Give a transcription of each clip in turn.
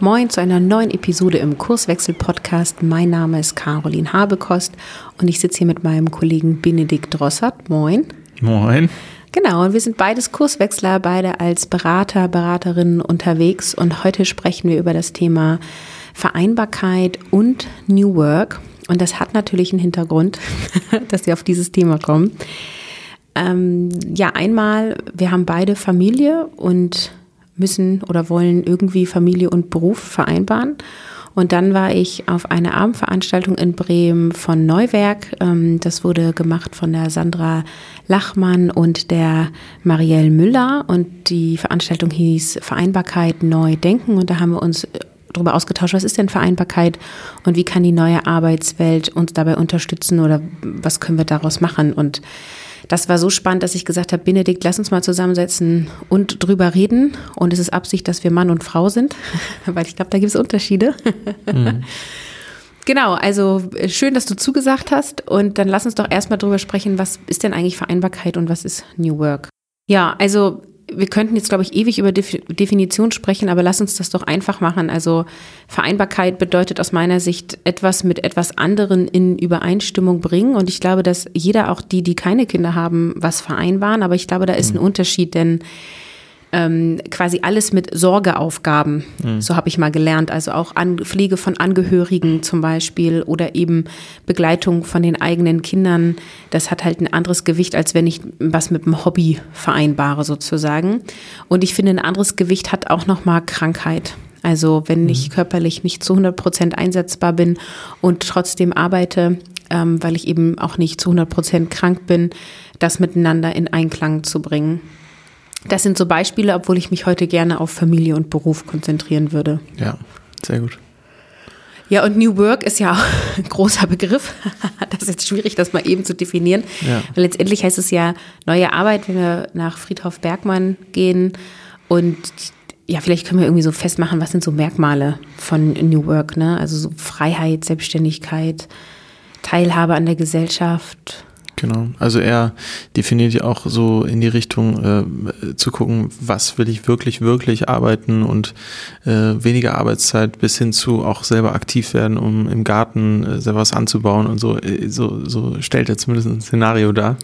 Moin zu einer neuen Episode im Kurswechsel-Podcast. Mein Name ist Caroline Habekost und ich sitze hier mit meinem Kollegen Benedikt Drossert. Moin. Moin. Genau, und wir sind beides Kurswechsler, beide als Berater, Beraterinnen unterwegs und heute sprechen wir über das Thema Vereinbarkeit und New Work. Und das hat natürlich einen Hintergrund, dass wir auf dieses Thema kommen. Ähm, ja, einmal, wir haben beide Familie und müssen oder wollen irgendwie Familie und Beruf vereinbaren. Und dann war ich auf einer Abendveranstaltung in Bremen von Neuwerk. Ähm, das wurde gemacht von der Sandra Lachmann und der Marielle Müller. Und die Veranstaltung hieß Vereinbarkeit neu denken. Und da haben wir uns darüber ausgetauscht, was ist denn Vereinbarkeit und wie kann die neue Arbeitswelt uns dabei unterstützen oder was können wir daraus machen. Und das war so spannend, dass ich gesagt habe, Benedikt, lass uns mal zusammensetzen und drüber reden. Und es ist Absicht, dass wir Mann und Frau sind, weil ich glaube, da gibt es Unterschiede. Mhm. Genau, also äh, schön, dass du zugesagt hast. Und dann lass uns doch erstmal drüber sprechen, was ist denn eigentlich Vereinbarkeit und was ist New Work? Ja, also wir könnten jetzt, glaube ich, ewig über Definition sprechen, aber lass uns das doch einfach machen. Also Vereinbarkeit bedeutet aus meiner Sicht etwas mit etwas anderen in Übereinstimmung bringen. Und ich glaube, dass jeder, auch die, die keine Kinder haben, was vereinbaren. Aber ich glaube, da ist ein mhm. Unterschied, denn ähm, quasi alles mit Sorgeaufgaben. Mhm. So habe ich mal gelernt. Also auch an, Pflege von Angehörigen zum Beispiel oder eben Begleitung von den eigenen Kindern. Das hat halt ein anderes Gewicht, als wenn ich was mit dem Hobby vereinbare sozusagen. Und ich finde, ein anderes Gewicht hat auch nochmal Krankheit. Also wenn mhm. ich körperlich nicht zu 100 Prozent einsetzbar bin und trotzdem arbeite, ähm, weil ich eben auch nicht zu 100 Prozent krank bin, das miteinander in Einklang zu bringen. Das sind so Beispiele, obwohl ich mich heute gerne auf Familie und Beruf konzentrieren würde. Ja, sehr gut. Ja, und New Work ist ja auch ein großer Begriff. Das ist jetzt schwierig, das mal eben zu definieren. Ja. Weil letztendlich heißt es ja neue Arbeit, wenn wir nach Friedhof Bergmann gehen. Und ja, vielleicht können wir irgendwie so festmachen, was sind so Merkmale von New Work, ne? Also so Freiheit, Selbstständigkeit, Teilhabe an der Gesellschaft, Genau. Also er definiert ja auch so in die Richtung äh, zu gucken, was will ich wirklich, wirklich arbeiten und äh, weniger Arbeitszeit bis hin zu auch selber aktiv werden, um im Garten äh, selber was anzubauen und so, äh, so, so stellt er zumindest ein Szenario dar.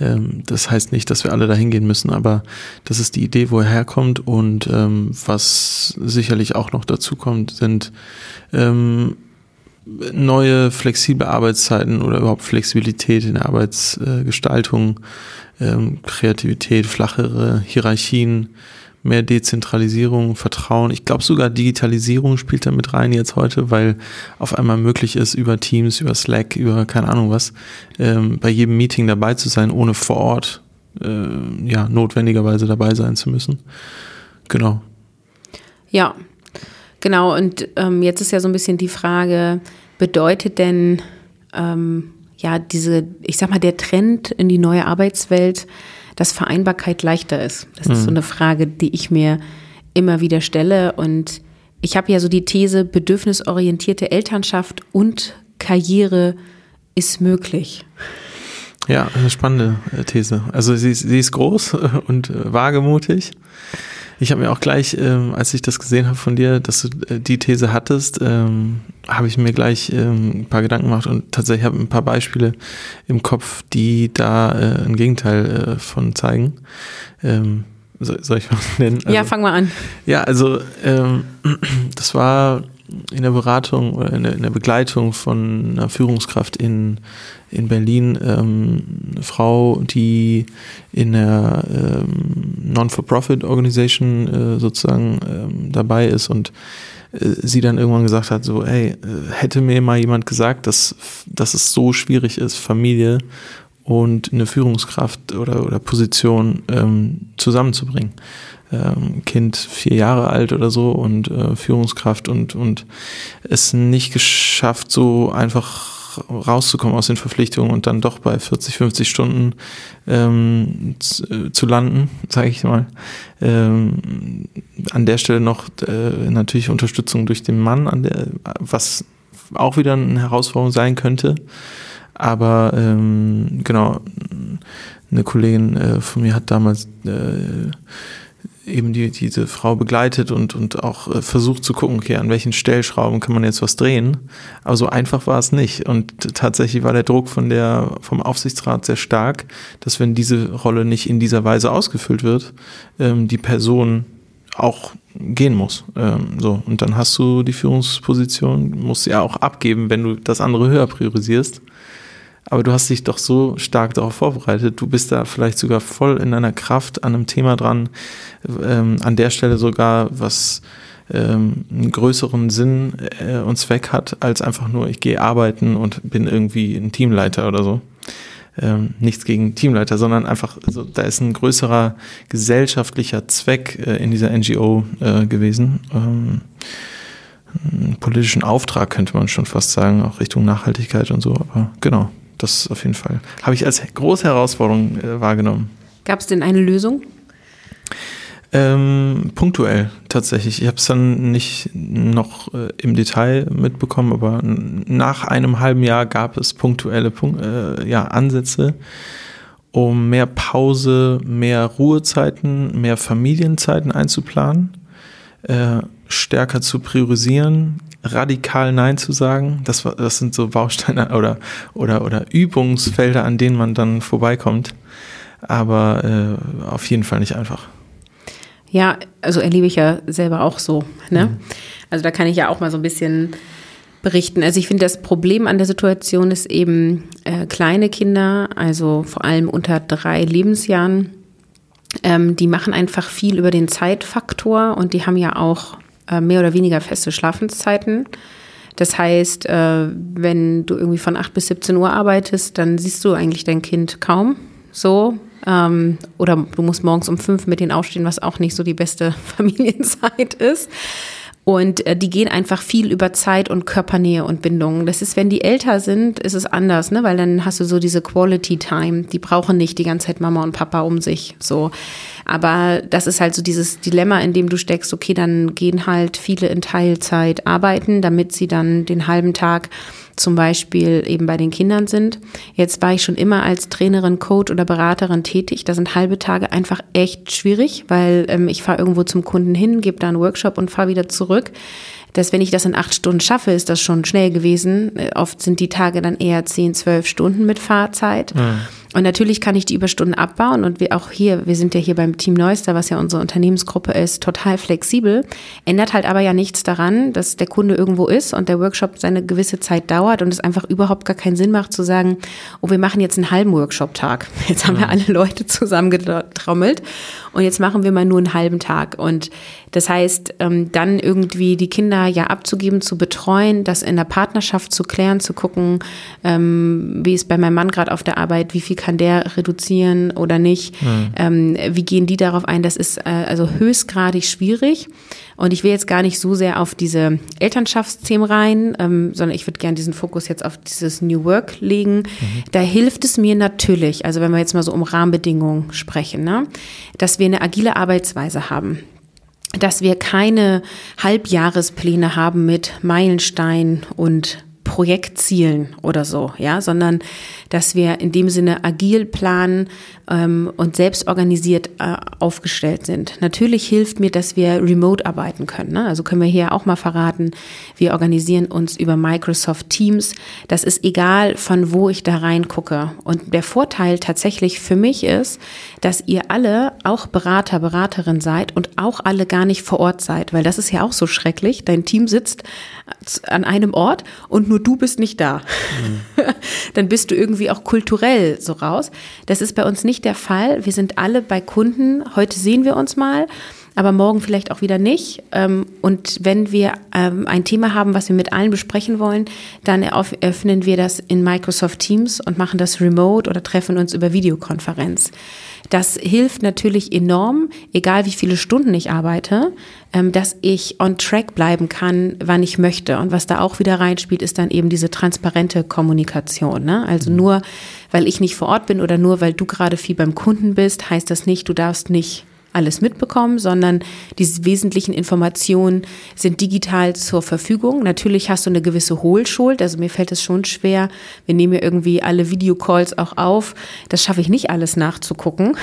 Ähm, das heißt nicht, dass wir alle dahin gehen müssen, aber das ist die Idee, wo er herkommt und ähm, was sicherlich auch noch dazu kommt, sind ähm, neue flexible Arbeitszeiten oder überhaupt Flexibilität in der Arbeitsgestaltung, ähm, Kreativität, flachere Hierarchien, mehr Dezentralisierung, Vertrauen. Ich glaube sogar Digitalisierung spielt da mit rein jetzt heute, weil auf einmal möglich ist, über Teams, über Slack, über keine Ahnung was, ähm, bei jedem Meeting dabei zu sein, ohne vor Ort äh, ja notwendigerweise dabei sein zu müssen. Genau. Ja, Genau, und ähm, jetzt ist ja so ein bisschen die Frage, bedeutet denn ähm, ja diese, ich sag mal, der Trend in die neue Arbeitswelt, dass Vereinbarkeit leichter ist? Das mhm. ist so eine Frage, die ich mir immer wieder stelle. Und ich habe ja so die These, bedürfnisorientierte Elternschaft und Karriere ist möglich. Ja, eine spannende äh, These. Also sie, sie ist groß und äh, wagemutig. Ich habe mir auch gleich, ähm, als ich das gesehen habe von dir, dass du äh, die These hattest, ähm, habe ich mir gleich ähm, ein paar Gedanken gemacht und tatsächlich habe ein paar Beispiele im Kopf, die da äh, ein Gegenteil äh, von zeigen. Ähm, soll, soll, ich was nennen? Also, ja, fang mal an. Ja, also ähm, das war in der Beratung oder in der, in der Begleitung von einer Führungskraft in, in Berlin ähm, eine Frau, die in der ähm, Non-for-Profit-Organisation äh, sozusagen ähm, dabei ist und sie dann irgendwann gesagt hat, so, hey, äh, hätte mir mal jemand gesagt, dass, dass es so schwierig ist, Familie und eine Führungskraft oder, oder Position ähm, zusammenzubringen. Ähm, Kind vier Jahre alt oder so und äh, Führungskraft und, und es nicht geschafft, so einfach rauszukommen aus den Verpflichtungen und dann doch bei 40, 50 Stunden ähm, zu, äh, zu, landen, sage ich mal. Ähm, an der Stelle noch äh, natürlich Unterstützung durch den Mann, an der, was auch wieder eine Herausforderung sein könnte. Aber ähm, genau, eine Kollegin äh, von mir hat damals äh, eben die, diese Frau begleitet und, und auch äh, versucht zu gucken, okay, an welchen Stellschrauben kann man jetzt was drehen. Aber so einfach war es nicht. Und tatsächlich war der Druck von der, vom Aufsichtsrat sehr stark, dass wenn diese Rolle nicht in dieser Weise ausgefüllt wird, ähm, die Person auch gehen muss. Ähm, so. Und dann hast du die Führungsposition, musst sie ja auch abgeben, wenn du das andere höher priorisierst aber du hast dich doch so stark darauf vorbereitet. Du bist da vielleicht sogar voll in deiner Kraft an einem Thema dran, ähm, an der Stelle sogar, was ähm, einen größeren Sinn äh, und Zweck hat, als einfach nur, ich gehe arbeiten und bin irgendwie ein Teamleiter oder so. Ähm, nichts gegen Teamleiter, sondern einfach, also, da ist ein größerer gesellschaftlicher Zweck äh, in dieser NGO äh, gewesen. Ähm, einen politischen Auftrag könnte man schon fast sagen, auch Richtung Nachhaltigkeit und so, aber genau das auf jeden Fall. Habe ich als große Herausforderung äh, wahrgenommen. Gab es denn eine Lösung? Ähm, punktuell tatsächlich. Ich habe es dann nicht noch äh, im Detail mitbekommen, aber nach einem halben Jahr gab es punktuelle Punk äh, ja, Ansätze, um mehr Pause, mehr Ruhezeiten, mehr Familienzeiten einzuplanen, äh, stärker zu priorisieren, radikal Nein zu sagen. Das, das sind so Bausteine oder, oder, oder Übungsfelder, an denen man dann vorbeikommt. Aber äh, auf jeden Fall nicht einfach. Ja, also erlebe ich ja selber auch so. Ne? Mhm. Also da kann ich ja auch mal so ein bisschen berichten. Also ich finde, das Problem an der Situation ist eben äh, kleine Kinder, also vor allem unter drei Lebensjahren, ähm, die machen einfach viel über den Zeitfaktor und die haben ja auch mehr oder weniger feste Schlafenszeiten. Das heißt, äh, wenn du irgendwie von 8 bis 17 Uhr arbeitest, dann siehst du eigentlich dein Kind kaum so. Ähm, oder du musst morgens um 5 mit denen aufstehen, was auch nicht so die beste Familienzeit ist. Und äh, die gehen einfach viel über Zeit und Körpernähe und Bindung. Das ist, wenn die älter sind, ist es anders, ne? Weil dann hast du so diese Quality Time. Die brauchen nicht die ganze Zeit Mama und Papa um sich. So. Aber das ist halt so dieses Dilemma, in dem du steckst, okay, dann gehen halt viele in Teilzeit arbeiten, damit sie dann den halben Tag zum Beispiel eben bei den Kindern sind. Jetzt war ich schon immer als Trainerin, Coach oder Beraterin tätig. Da sind halbe Tage einfach echt schwierig, weil ähm, ich fahre irgendwo zum Kunden hin, gebe da einen Workshop und fahre wieder zurück. Dass wenn ich das in acht Stunden schaffe, ist das schon schnell gewesen. Äh, oft sind die Tage dann eher zehn, zwölf Stunden mit Fahrzeit. Mhm. Und natürlich kann ich die Überstunden abbauen und wir auch hier, wir sind ja hier beim Team Neuster, was ja unsere Unternehmensgruppe ist, total flexibel. Ändert halt aber ja nichts daran, dass der Kunde irgendwo ist und der Workshop seine gewisse Zeit dauert und es einfach überhaupt gar keinen Sinn macht zu sagen, oh, wir machen jetzt einen halben Workshop-Tag. Jetzt haben wir alle Leute zusammengetrommelt und jetzt machen wir mal nur einen halben Tag. Und das heißt, ähm, dann irgendwie die Kinder ja abzugeben, zu betreuen, das in der Partnerschaft zu klären, zu gucken, ähm, wie ist bei meinem Mann gerade auf der Arbeit, wie viel kann der reduzieren oder nicht, mhm. ähm, wie gehen die darauf ein, das ist äh, also höchstgradig schwierig. Und ich will jetzt gar nicht so sehr auf diese Elternschaftsthemen rein, ähm, sondern ich würde gerne diesen Fokus jetzt auf dieses New Work legen. Mhm. Da hilft es mir natürlich, also wenn wir jetzt mal so um Rahmenbedingungen sprechen, ne, dass wir eine agile Arbeitsweise haben dass wir keine Halbjahrespläne haben mit Meilenstein und Projektzielen oder so, ja, sondern dass wir in dem Sinne agil planen ähm, und selbst organisiert äh, aufgestellt sind. Natürlich hilft mir, dass wir remote arbeiten können. Ne? Also können wir hier auch mal verraten, wir organisieren uns über Microsoft Teams. Das ist egal, von wo ich da reingucke. Und der Vorteil tatsächlich für mich ist, dass ihr alle auch Berater, Beraterin seid und auch alle gar nicht vor Ort seid, weil das ist ja auch so schrecklich. Dein Team sitzt an einem Ort und nur du bist nicht da. Mhm. Dann bist du irgendwie auch kulturell so raus. Das ist bei uns nicht der Fall. Wir sind alle bei Kunden. Heute sehen wir uns mal. Aber morgen vielleicht auch wieder nicht. Ähm, und wenn wir ähm, ein Thema haben, was wir mit allen besprechen wollen, dann eröffnen wir das in Microsoft Teams und machen das remote oder treffen uns über Videokonferenz. Das hilft natürlich enorm, egal wie viele Stunden ich arbeite, ähm, dass ich on track bleiben kann, wann ich möchte. Und was da auch wieder reinspielt, ist dann eben diese transparente Kommunikation. Ne? Also nur, weil ich nicht vor Ort bin oder nur, weil du gerade viel beim Kunden bist, heißt das nicht, du darfst nicht alles mitbekommen, sondern diese wesentlichen Informationen sind digital zur Verfügung. Natürlich hast du eine gewisse Hohlschuld, also mir fällt es schon schwer. Wir nehmen ja irgendwie alle Videocalls auch auf. Das schaffe ich nicht alles nachzugucken.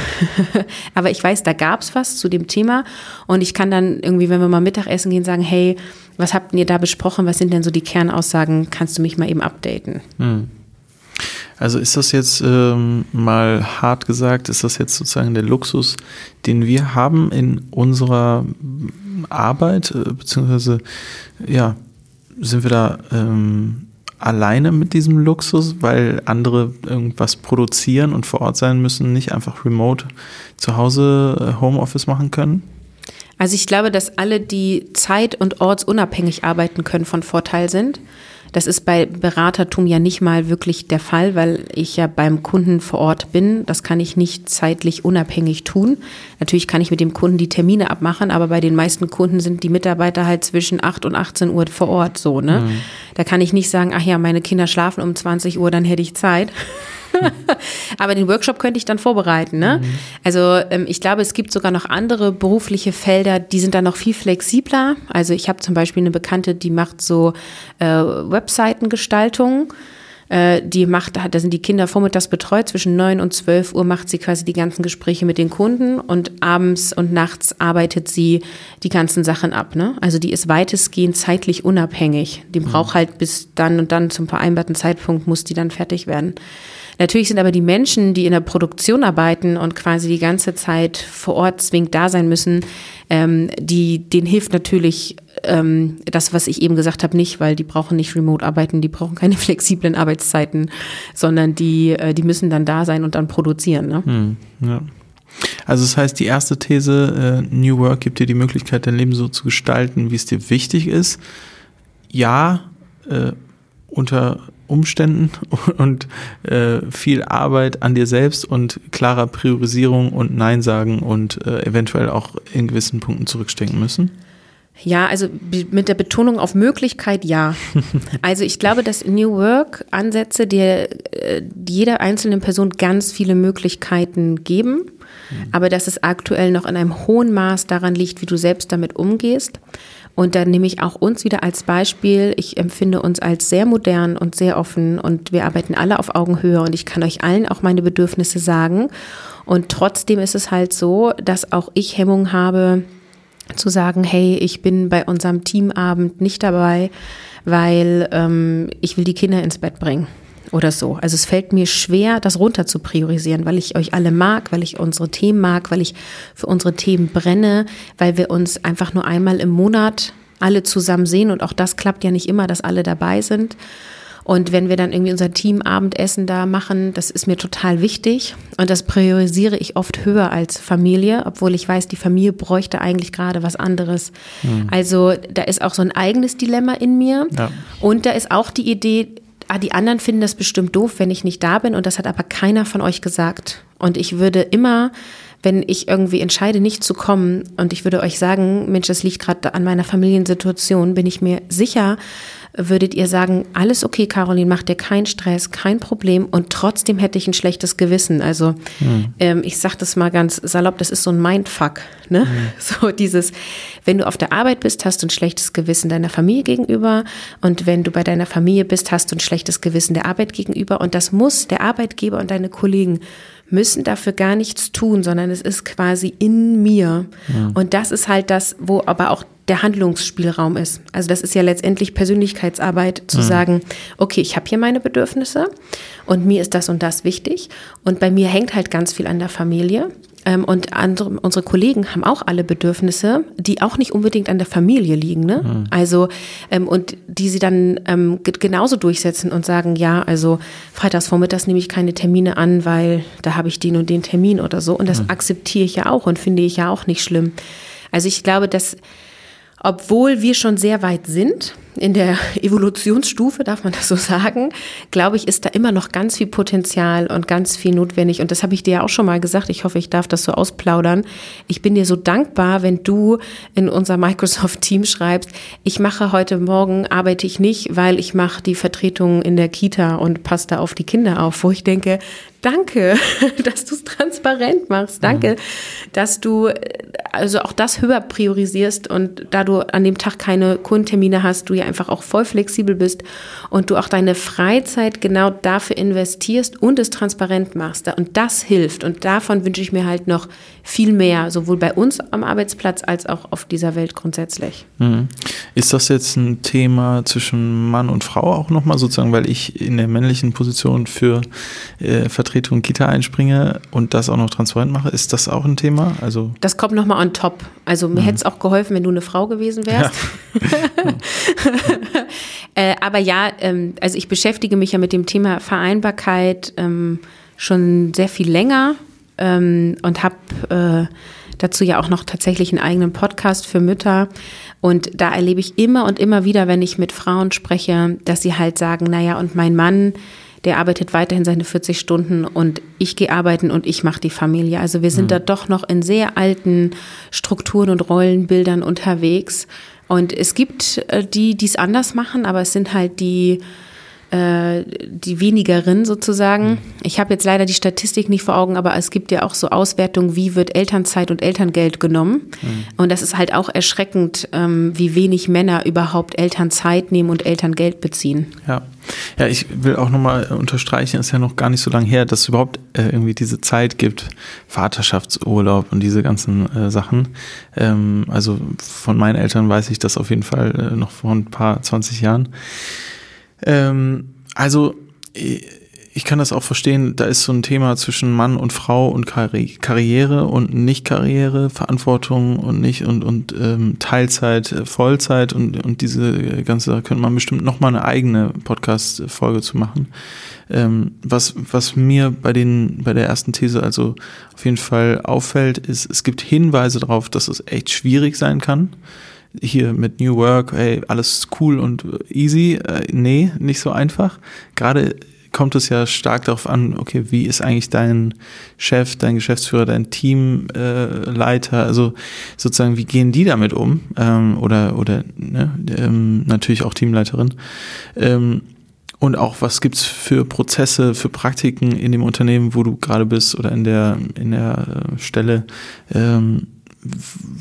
Aber ich weiß, da gab es was zu dem Thema und ich kann dann irgendwie, wenn wir mal Mittagessen gehen, sagen, hey, was habt ihr da besprochen? Was sind denn so die Kernaussagen? Kannst du mich mal eben updaten? Hm. Also ist das jetzt ähm, mal hart gesagt, ist das jetzt sozusagen der Luxus, den wir haben in unserer Arbeit, äh, beziehungsweise ja, sind wir da ähm, alleine mit diesem Luxus, weil andere irgendwas produzieren und vor Ort sein müssen, nicht einfach remote zu Hause äh, Homeoffice machen können? Also ich glaube, dass alle, die zeit- und ortsunabhängig arbeiten können, von Vorteil sind. Das ist bei Beratertum ja nicht mal wirklich der Fall, weil ich ja beim Kunden vor Ort bin. Das kann ich nicht zeitlich unabhängig tun. Natürlich kann ich mit dem Kunden die Termine abmachen, aber bei den meisten Kunden sind die Mitarbeiter halt zwischen 8 und 18 Uhr vor Ort so, ne? Mhm. Da kann ich nicht sagen, ach ja, meine Kinder schlafen um 20 Uhr, dann hätte ich Zeit. Aber den Workshop könnte ich dann vorbereiten. Ne? Mhm. Also ähm, ich glaube, es gibt sogar noch andere berufliche Felder, die sind da noch viel flexibler. Also ich habe zum Beispiel eine Bekannte, die macht so äh, Webseitengestaltung. Äh, die macht, da sind die Kinder vormittags betreut, zwischen 9 und 12 Uhr macht sie quasi die ganzen Gespräche mit den Kunden und abends und nachts arbeitet sie die ganzen Sachen ab. Ne? Also die ist weitestgehend zeitlich unabhängig. Die mhm. braucht halt bis dann und dann zum vereinbarten Zeitpunkt muss die dann fertig werden. Natürlich sind aber die Menschen, die in der Produktion arbeiten und quasi die ganze Zeit vor Ort zwingend da sein müssen, ähm, die, denen hilft natürlich ähm, das, was ich eben gesagt habe, nicht, weil die brauchen nicht remote arbeiten, die brauchen keine flexiblen Arbeitszeiten, sondern die, äh, die müssen dann da sein und dann produzieren. Ne? Hm, ja. Also das heißt, die erste These, äh, New Work gibt dir die Möglichkeit, dein Leben so zu gestalten, wie es dir wichtig ist. Ja, äh, unter Umständen und äh, viel Arbeit an dir selbst und klarer Priorisierung und Nein sagen und äh, eventuell auch in gewissen Punkten zurückstecken müssen? Ja, also mit der Betonung auf Möglichkeit ja. Also ich glaube, dass New Work Ansätze dir äh, jeder einzelnen Person ganz viele Möglichkeiten geben, mhm. aber dass es aktuell noch in einem hohen Maß daran liegt, wie du selbst damit umgehst. Und dann nehme ich auch uns wieder als Beispiel. Ich empfinde uns als sehr modern und sehr offen und wir arbeiten alle auf Augenhöhe und ich kann euch allen auch meine Bedürfnisse sagen. Und trotzdem ist es halt so, dass auch ich Hemmung habe zu sagen, hey, ich bin bei unserem Teamabend nicht dabei, weil ähm, ich will die Kinder ins Bett bringen oder so. Also es fällt mir schwer, das runter zu priorisieren, weil ich euch alle mag, weil ich unsere Themen mag, weil ich für unsere Themen brenne, weil wir uns einfach nur einmal im Monat alle zusammen sehen und auch das klappt ja nicht immer, dass alle dabei sind. Und wenn wir dann irgendwie unser Teamabendessen da machen, das ist mir total wichtig und das priorisiere ich oft höher als Familie, obwohl ich weiß, die Familie bräuchte eigentlich gerade was anderes. Mhm. Also da ist auch so ein eigenes Dilemma in mir ja. und da ist auch die Idee, ah, die anderen finden das bestimmt doof, wenn ich nicht da bin und das hat aber keiner von euch gesagt. Und ich würde immer, wenn ich irgendwie entscheide, nicht zu kommen und ich würde euch sagen, Mensch, das liegt gerade an meiner Familiensituation, bin ich mir sicher, würdet ihr sagen, alles okay, Caroline, mach dir keinen Stress, kein Problem und trotzdem hätte ich ein schlechtes Gewissen. Also mhm. ähm, ich sage das mal ganz salopp, das ist so ein Mindfuck. Ne? Mhm. So dieses, wenn du auf der Arbeit bist, hast du ein schlechtes Gewissen deiner Familie gegenüber und wenn du bei deiner Familie bist, hast du ein schlechtes Gewissen der Arbeit gegenüber und das muss der Arbeitgeber und deine Kollegen müssen dafür gar nichts tun, sondern es ist quasi in mir. Ja. Und das ist halt das, wo aber auch der Handlungsspielraum ist. Also das ist ja letztendlich Persönlichkeitsarbeit, zu mhm. sagen, okay, ich habe hier meine Bedürfnisse und mir ist das und das wichtig. Und bei mir hängt halt ganz viel an der Familie. Ähm, und andere, unsere Kollegen haben auch alle Bedürfnisse, die auch nicht unbedingt an der Familie liegen. Ne? Mhm. Also, ähm, und die sie dann ähm, genauso durchsetzen und sagen, ja, also freitags vormittags nehme ich keine Termine an, weil da habe ich den und den Termin oder so. Und das mhm. akzeptiere ich ja auch und finde ich ja auch nicht schlimm. Also ich glaube, dass obwohl wir schon sehr weit sind in der Evolutionsstufe, darf man das so sagen, glaube ich, ist da immer noch ganz viel Potenzial und ganz viel notwendig. Und das habe ich dir ja auch schon mal gesagt. Ich hoffe, ich darf das so ausplaudern. Ich bin dir so dankbar, wenn du in unser Microsoft-Team schreibst, ich mache heute Morgen, arbeite ich nicht, weil ich mache die Vertretung in der Kita und passe da auf die Kinder auf, wo ich denke, danke, dass du es transparent machst. Danke, mhm. dass du also auch das höher priorisierst und da du an dem Tag keine Kundentermine hast, du ja einfach auch voll flexibel bist und du auch deine Freizeit genau dafür investierst und es transparent machst. Und das hilft. Und davon wünsche ich mir halt noch viel mehr, sowohl bei uns am Arbeitsplatz als auch auf dieser Welt grundsätzlich. Mhm. Ist das jetzt ein Thema zwischen Mann und Frau auch nochmal sozusagen, weil ich in der männlichen Position für äh, Vertretung Kita einspringe und das auch noch transparent mache? Ist das auch ein Thema? Also das kommt nochmal on top. Also mir mhm. hätte es auch geholfen, wenn du eine Frau gewesen wärst. Ja. äh, aber ja, ähm, also ich beschäftige mich ja mit dem Thema Vereinbarkeit ähm, schon sehr viel länger ähm, und habe äh, dazu ja auch noch tatsächlich einen eigenen Podcast für Mütter. Und da erlebe ich immer und immer wieder, wenn ich mit Frauen spreche, dass sie halt sagen, naja, und mein Mann, der arbeitet weiterhin seine 40 Stunden und ich gehe arbeiten und ich mache die Familie. Also wir sind mhm. da doch noch in sehr alten Strukturen und Rollenbildern unterwegs. Und es gibt äh, die, die es anders machen, aber es sind halt die, die wenigeren sozusagen. Mhm. Ich habe jetzt leider die Statistik nicht vor Augen, aber es gibt ja auch so Auswertungen, wie wird Elternzeit und Elterngeld genommen. Mhm. Und das ist halt auch erschreckend, ähm, wie wenig Männer überhaupt Elternzeit nehmen und Elterngeld beziehen. Ja. Ja, ich will auch nochmal unterstreichen, ist ja noch gar nicht so lange her, dass es überhaupt äh, irgendwie diese Zeit gibt, Vaterschaftsurlaub und diese ganzen äh, Sachen. Ähm, also von meinen Eltern weiß ich das auf jeden Fall äh, noch vor ein paar 20 Jahren. Ähm, also ich kann das auch verstehen, da ist so ein Thema zwischen Mann und Frau und Karri Karriere und Nicht-Karriere, Verantwortung und nicht und, und ähm, Teilzeit, äh, Vollzeit und, und diese ganze, da könnte man bestimmt nochmal eine eigene Podcast-Folge zu machen. Ähm, was, was mir bei den, bei der ersten These also auf jeden Fall auffällt, ist, es gibt Hinweise darauf, dass es echt schwierig sein kann hier mit New Work, hey, alles cool und easy. Äh, nee, nicht so einfach. Gerade kommt es ja stark darauf an, okay, wie ist eigentlich dein Chef, dein Geschäftsführer, dein Teamleiter, äh, also sozusagen, wie gehen die damit um? Ähm, oder oder ne, ähm, natürlich auch Teamleiterin. Ähm, und auch, was gibt's für Prozesse, für Praktiken in dem Unternehmen, wo du gerade bist oder in der, in der äh, Stelle? Ähm,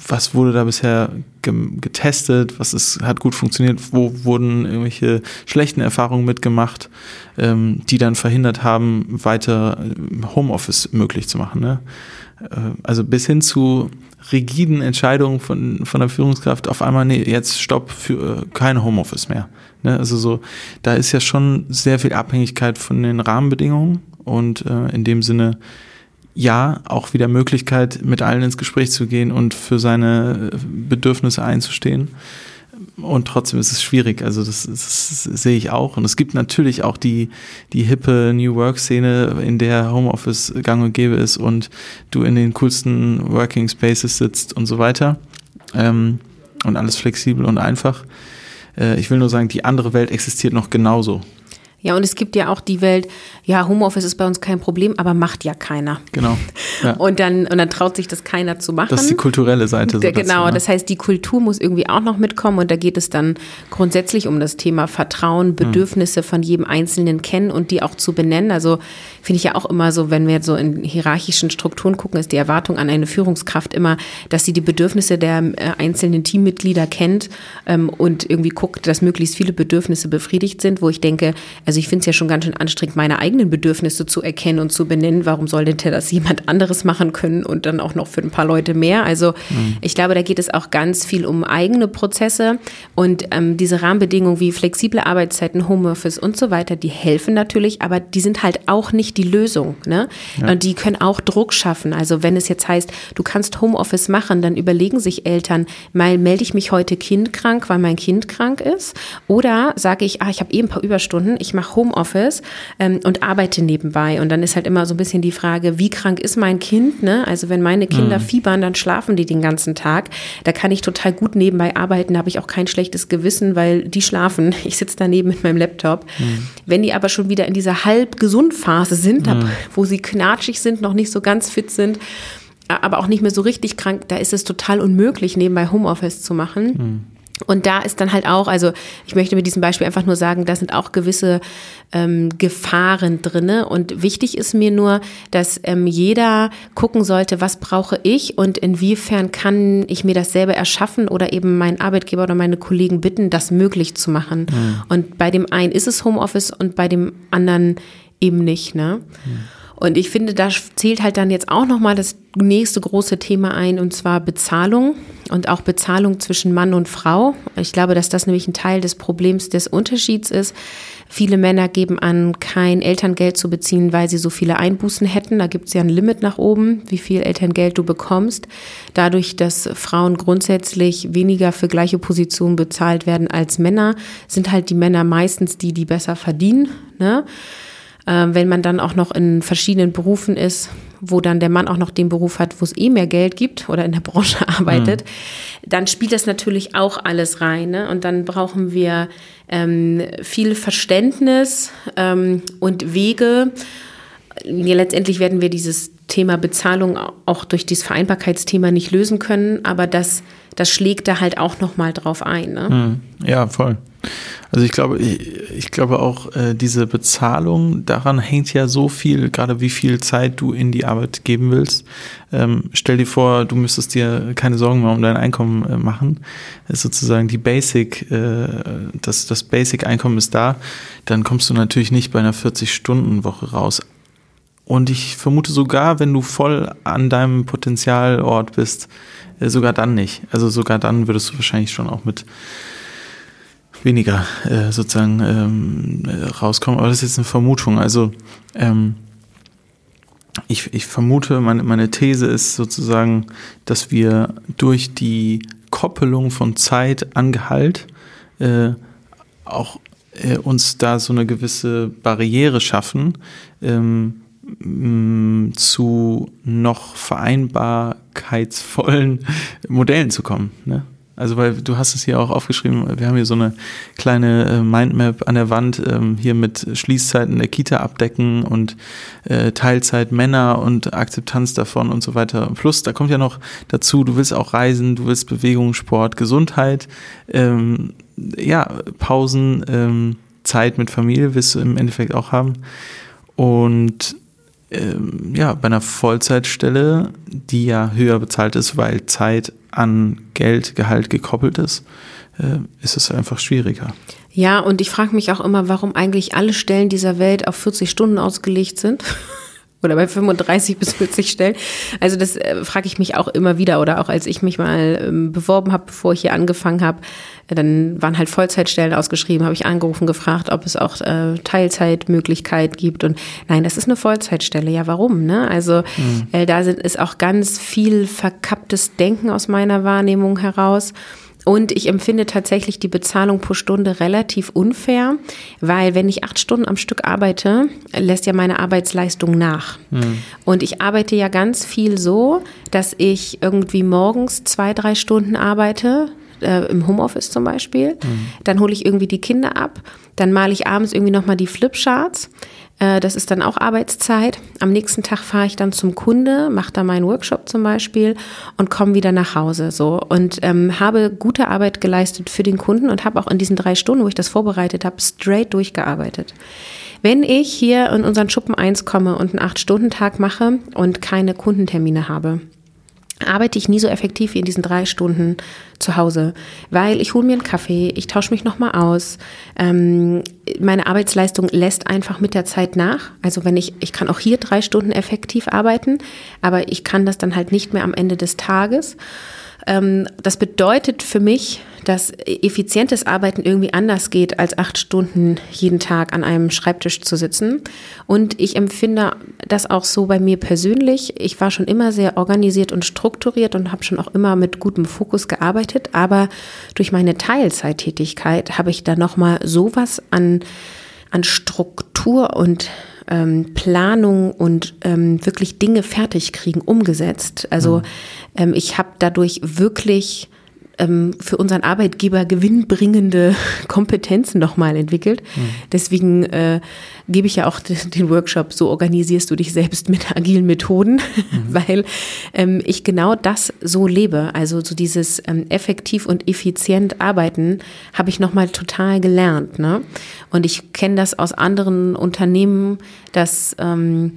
was wurde da bisher getestet, was ist, hat gut funktioniert, wo wurden irgendwelche schlechten Erfahrungen mitgemacht, ähm, die dann verhindert haben, weiter äh, Homeoffice möglich zu machen. Ne? Äh, also bis hin zu rigiden Entscheidungen von, von der Führungskraft, auf einmal, nee, jetzt stopp, für äh, kein Homeoffice mehr. Ne? Also so, da ist ja schon sehr viel Abhängigkeit von den Rahmenbedingungen und äh, in dem Sinne, ja, auch wieder Möglichkeit, mit allen ins Gespräch zu gehen und für seine äh, Bedürfnisse einzustehen. Und trotzdem ist es schwierig. Also das, das, das sehe ich auch. Und es gibt natürlich auch die, die hippe New Work-Szene, in der Homeoffice gang und gäbe ist und du in den coolsten Working Spaces sitzt und so weiter. Ähm, und alles flexibel und einfach. Äh, ich will nur sagen, die andere Welt existiert noch genauso. Ja, und es gibt ja auch die Welt, ja, Homeoffice ist bei uns kein Problem, aber macht ja keiner. Genau. Ja. Und, dann, und dann traut sich das keiner zu machen. Das ist die kulturelle Seite. So genau, dazu, ne? das heißt, die Kultur muss irgendwie auch noch mitkommen und da geht es dann grundsätzlich um das Thema Vertrauen, hm. Bedürfnisse hm. von jedem Einzelnen kennen und die auch zu benennen. Also finde ich ja auch immer so, wenn wir jetzt so in hierarchischen Strukturen gucken, ist die Erwartung an eine Führungskraft immer, dass sie die Bedürfnisse der äh, einzelnen Teammitglieder kennt ähm, und irgendwie guckt, dass möglichst viele Bedürfnisse befriedigt sind, wo ich denke, also also ich finde es ja schon ganz schön anstrengend, meine eigenen Bedürfnisse zu erkennen und zu benennen. Warum soll denn das jemand anderes machen können und dann auch noch für ein paar Leute mehr? Also mhm. ich glaube, da geht es auch ganz viel um eigene Prozesse und ähm, diese Rahmenbedingungen wie flexible Arbeitszeiten, Homeoffice und so weiter, die helfen natürlich, aber die sind halt auch nicht die Lösung. Ne? Ja. Und die können auch Druck schaffen. Also wenn es jetzt heißt, du kannst Homeoffice machen, dann überlegen sich Eltern, mal melde ich mich heute kindkrank, weil mein Kind krank ist? Oder sage ich, ah, ich habe eh ein paar Überstunden, ich mache mache Homeoffice ähm, und arbeite nebenbei. Und dann ist halt immer so ein bisschen die Frage, wie krank ist mein Kind? Ne? Also wenn meine Kinder mhm. fiebern, dann schlafen die den ganzen Tag. Da kann ich total gut nebenbei arbeiten, da habe ich auch kein schlechtes Gewissen, weil die schlafen. Ich sitze daneben mit meinem Laptop. Mhm. Wenn die aber schon wieder in dieser halb gesund Phase sind, mhm. wo sie knatschig sind, noch nicht so ganz fit sind, aber auch nicht mehr so richtig krank, da ist es total unmöglich, nebenbei Homeoffice zu machen. Und da ist dann halt auch, also ich möchte mit diesem Beispiel einfach nur sagen, da sind auch gewisse ähm, Gefahren drinne. Und wichtig ist mir nur, dass ähm, jeder gucken sollte, was brauche ich und inwiefern kann ich mir das selber erschaffen oder eben meinen Arbeitgeber oder meine Kollegen bitten, das möglich zu machen. Mhm. Und bei dem einen ist es Homeoffice und bei dem anderen eben nicht. Ne? Mhm. Und ich finde, da zählt halt dann jetzt auch nochmal das nächste große Thema ein, und zwar Bezahlung und auch Bezahlung zwischen Mann und Frau. Ich glaube, dass das nämlich ein Teil des Problems des Unterschieds ist. Viele Männer geben an, kein Elterngeld zu beziehen, weil sie so viele Einbußen hätten. Da gibt es ja ein Limit nach oben, wie viel Elterngeld du bekommst. Dadurch, dass Frauen grundsätzlich weniger für gleiche Positionen bezahlt werden als Männer, sind halt die Männer meistens die, die besser verdienen. Ne? Ähm, wenn man dann auch noch in verschiedenen Berufen ist, wo dann der Mann auch noch den Beruf hat, wo es eh mehr Geld gibt oder in der Branche arbeitet, mhm. dann spielt das natürlich auch alles rein. Ne? Und dann brauchen wir ähm, viel Verständnis ähm, und Wege. Ja, letztendlich werden wir dieses Thema Bezahlung auch durch dieses Vereinbarkeitsthema nicht lösen können, aber das, das schlägt da halt auch nochmal drauf ein. Ne? Mhm. Ja, voll. Also ich glaube, ich, ich glaube auch, äh, diese Bezahlung, daran hängt ja so viel, gerade wie viel Zeit du in die Arbeit geben willst. Ähm, stell dir vor, du müsstest dir keine Sorgen mehr um dein Einkommen äh, machen. Ist sozusagen die Basic, äh, das, das Basic-Einkommen ist da. Dann kommst du natürlich nicht bei einer 40-Stunden-Woche raus. Und ich vermute sogar, wenn du voll an deinem Potenzialort bist, äh, sogar dann nicht. Also sogar dann würdest du wahrscheinlich schon auch mit weniger äh, sozusagen ähm, rauskommen. Aber das ist jetzt eine Vermutung. Also ähm, ich, ich vermute, meine, meine These ist sozusagen, dass wir durch die Koppelung von Zeit an Gehalt äh, auch äh, uns da so eine gewisse Barriere schaffen, ähm, zu noch vereinbarkeitsvollen Modellen zu kommen. Ne? Also weil du hast es hier auch aufgeschrieben, wir haben hier so eine kleine äh, Mindmap an der Wand, ähm, hier mit Schließzeiten der Kita abdecken und äh, Teilzeit Männer und Akzeptanz davon und so weiter. Plus, da kommt ja noch dazu, du willst auch reisen, du willst Bewegung, Sport, Gesundheit, ähm, ja, Pausen, ähm, Zeit mit Familie willst du im Endeffekt auch haben. Und ähm, ja, bei einer Vollzeitstelle, die ja höher bezahlt ist, weil Zeit an Geld, Gehalt gekoppelt ist, äh, ist es einfach schwieriger. Ja, und ich frage mich auch immer, warum eigentlich alle Stellen dieser Welt auf 40 Stunden ausgelegt sind. Oder bei 35 bis 40 Stellen. Also das äh, frage ich mich auch immer wieder oder auch als ich mich mal ähm, beworben habe, bevor ich hier angefangen habe, äh, dann waren halt Vollzeitstellen ausgeschrieben, habe ich angerufen, gefragt, ob es auch äh, Teilzeitmöglichkeit gibt und nein, das ist eine Vollzeitstelle. Ja, warum? Ne? Also mhm. äh, da sind, ist auch ganz viel verkapptes Denken aus meiner Wahrnehmung heraus. Und ich empfinde tatsächlich die Bezahlung pro Stunde relativ unfair, weil wenn ich acht Stunden am Stück arbeite, lässt ja meine Arbeitsleistung nach. Mhm. Und ich arbeite ja ganz viel so, dass ich irgendwie morgens zwei, drei Stunden arbeite, äh, im Homeoffice zum Beispiel. Mhm. Dann hole ich irgendwie die Kinder ab. Dann male ich abends irgendwie nochmal die Flipcharts. Äh, das ist dann auch Arbeitszeit. Am nächsten Tag fahre ich dann zum Kunde, mache da meinen Workshop zum Beispiel und komme wieder nach Hause. So und ähm, habe gute Arbeit geleistet für den Kunden und habe auch in diesen drei Stunden, wo ich das vorbereitet habe, straight durchgearbeitet. Wenn ich hier in unseren Schuppen 1 komme und einen 8-Stunden-Tag mache und keine Kundentermine habe, arbeite ich nie so effektiv wie in diesen drei Stunden zu Hause, weil ich hole mir einen Kaffee, ich tausche mich nochmal aus. Ähm, meine Arbeitsleistung lässt einfach mit der Zeit nach. Also wenn ich, ich kann auch hier drei Stunden effektiv arbeiten, aber ich kann das dann halt nicht mehr am Ende des Tages. Ähm, das bedeutet für mich, dass effizientes Arbeiten irgendwie anders geht, als acht Stunden jeden Tag an einem Schreibtisch zu sitzen. Und ich empfinde das auch so bei mir persönlich. Ich war schon immer sehr organisiert und strukturiert und habe schon auch immer mit gutem Fokus gearbeitet. Aber durch meine Teilzeittätigkeit habe ich da nochmal sowas an an Struktur und ähm, Planung und ähm, wirklich Dinge fertig kriegen umgesetzt. Also mhm. ähm, ich habe dadurch wirklich ähm, für unseren Arbeitgeber gewinnbringende Kompetenzen nochmal entwickelt. Mhm. Deswegen äh, gebe ich ja auch den Workshop, so organisierst du dich selbst mit agilen Methoden, mhm. weil ähm, ich genau das so lebe. Also so dieses ähm, effektiv und effizient arbeiten habe ich nochmal total gelernt. Ne? Und ich kenne das aus anderen Unternehmen, dass ähm,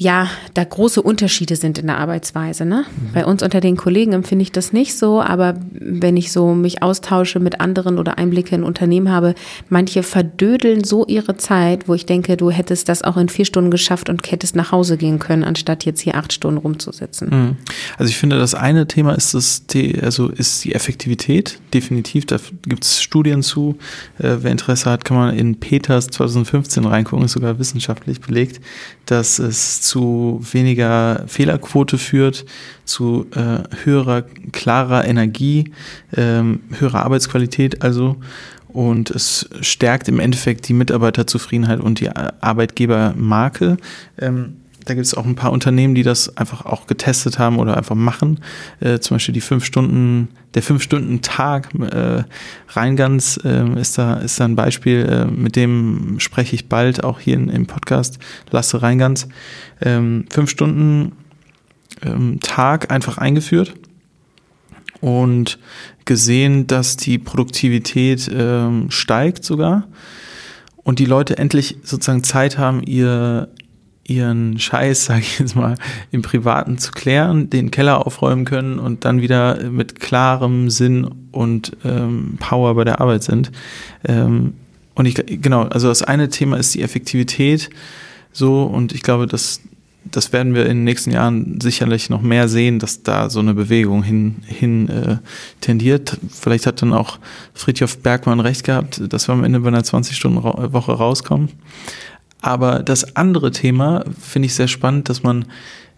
ja, da große Unterschiede sind in der Arbeitsweise. Ne? Mhm. Bei uns unter den Kollegen empfinde ich das nicht so, aber wenn ich so mich austausche mit anderen oder Einblicke in Unternehmen habe, manche verdödeln so ihre Zeit, wo ich denke, du hättest das auch in vier Stunden geschafft und hättest nach Hause gehen können, anstatt jetzt hier acht Stunden rumzusitzen. Mhm. Also ich finde, das eine Thema ist das, also ist die Effektivität, definitiv. Da gibt es Studien zu. Äh, wer Interesse hat, kann man in Peters 2015 reingucken, ist sogar wissenschaftlich belegt, dass es zu weniger Fehlerquote führt, zu äh, höherer, klarer Energie, ähm, höherer Arbeitsqualität also. Und es stärkt im Endeffekt die Mitarbeiterzufriedenheit und die Arbeitgebermarke. Ähm, da gibt es auch ein paar Unternehmen, die das einfach auch getestet haben oder einfach machen. Äh, zum Beispiel die fünf Stunden, der fünf Stunden Tag äh, Reingans äh, ist da ist da ein Beispiel. Äh, mit dem spreche ich bald auch hier in, im Podcast. Lasse Reingans ähm, fünf Stunden ähm, Tag einfach eingeführt und gesehen, dass die Produktivität ähm, steigt sogar und die Leute endlich sozusagen Zeit haben, ihr ihren Scheiß, sage ich jetzt mal, im Privaten zu klären, den Keller aufräumen können und dann wieder mit klarem Sinn und ähm, Power bei der Arbeit sind. Ähm, und ich, genau, also das eine Thema ist die Effektivität so und ich glaube, dass das werden wir in den nächsten Jahren sicherlich noch mehr sehen, dass da so eine Bewegung hin, hin äh, tendiert. Vielleicht hat dann auch Friedhof Bergmann recht gehabt, dass wir am Ende bei einer 20-Stunden-Woche rauskommen. Aber das andere Thema finde ich sehr spannend, dass man